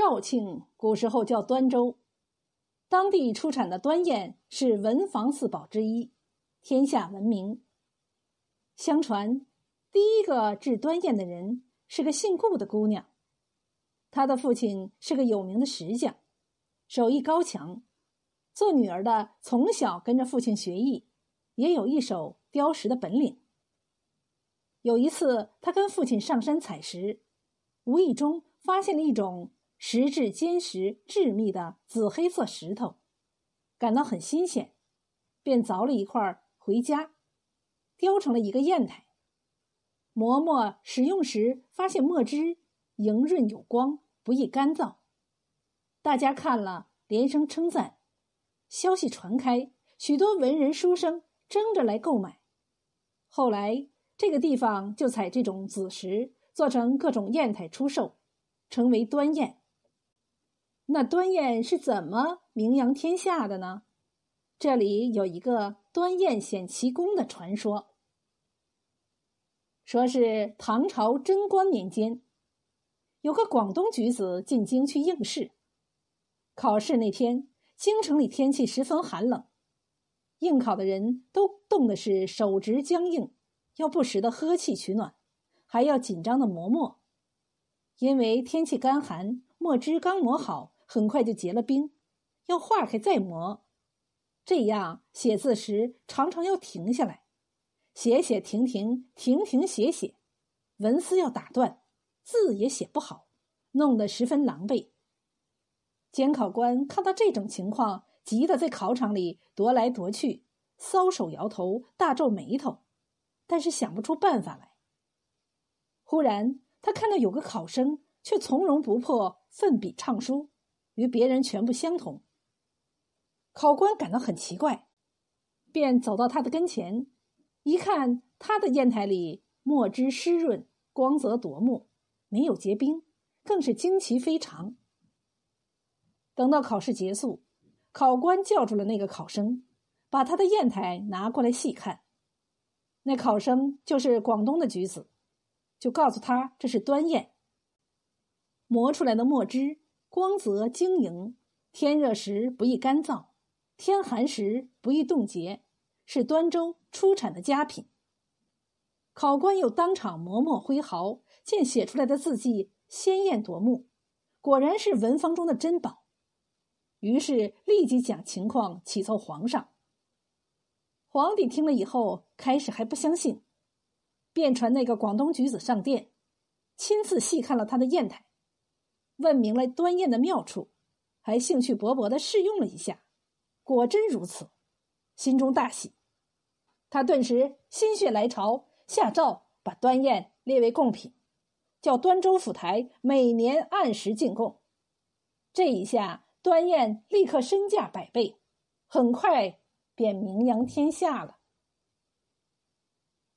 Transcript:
肇庆古时候叫端州，当地出产的端砚是文房四宝之一，天下闻名。相传，第一个制端砚的人是个姓顾的姑娘，她的父亲是个有名的石匠，手艺高强。做女儿的从小跟着父亲学艺，也有一手雕石的本领。有一次，他跟父亲上山采石，无意中发现了一种。石质坚实、致密的紫黑色石头，感到很新鲜，便凿了一块回家，雕成了一个砚台。嬷嬷使用时发现墨汁莹润有光，不易干燥。大家看了连声称赞。消息传开，许多文人书生争着来购买。后来这个地方就采这种紫石，做成各种砚台出售，成为端砚。那端砚是怎么名扬天下的呢？这里有一个端砚显奇功的传说。说是唐朝贞观年间，有个广东举子进京去应试。考试那天，京城里天气十分寒冷，应考的人都冻得是手直僵硬，要不时的呵气取暖，还要紧张的磨墨，因为天气干寒，墨汁刚磨好。很快就结了冰，要化开再磨，这样写字时常常要停下来，写写停停，停停写写，文思要打断，字也写不好，弄得十分狼狈。监考官看到这种情况，急得在考场里踱来踱去，搔首摇头，大皱眉头，但是想不出办法来。忽然，他看到有个考生却从容不迫，奋笔畅书。与别人全部相同，考官感到很奇怪，便走到他的跟前，一看他的砚台里墨汁湿润，光泽夺目，没有结冰，更是惊奇非常。等到考试结束，考官叫住了那个考生，把他的砚台拿过来细看，那考生就是广东的举子，就告诉他这是端砚，磨出来的墨汁。光泽晶莹，天热时不易干燥，天寒时不易冻结，是端州出产的佳品。考官又当场磨墨挥毫，见写出来的字迹鲜艳夺目，果然是文房中的珍宝。于是立即讲情况启奏皇上。皇帝听了以后，开始还不相信，便传那个广东举子上殿，亲自细看了他的砚台。问明了端砚的妙处，还兴趣勃勃的试用了一下，果真如此，心中大喜。他顿时心血来潮，下诏把端砚列为贡品，叫端州府台每年按时进贡。这一下，端砚立刻身价百倍，很快便名扬天下了。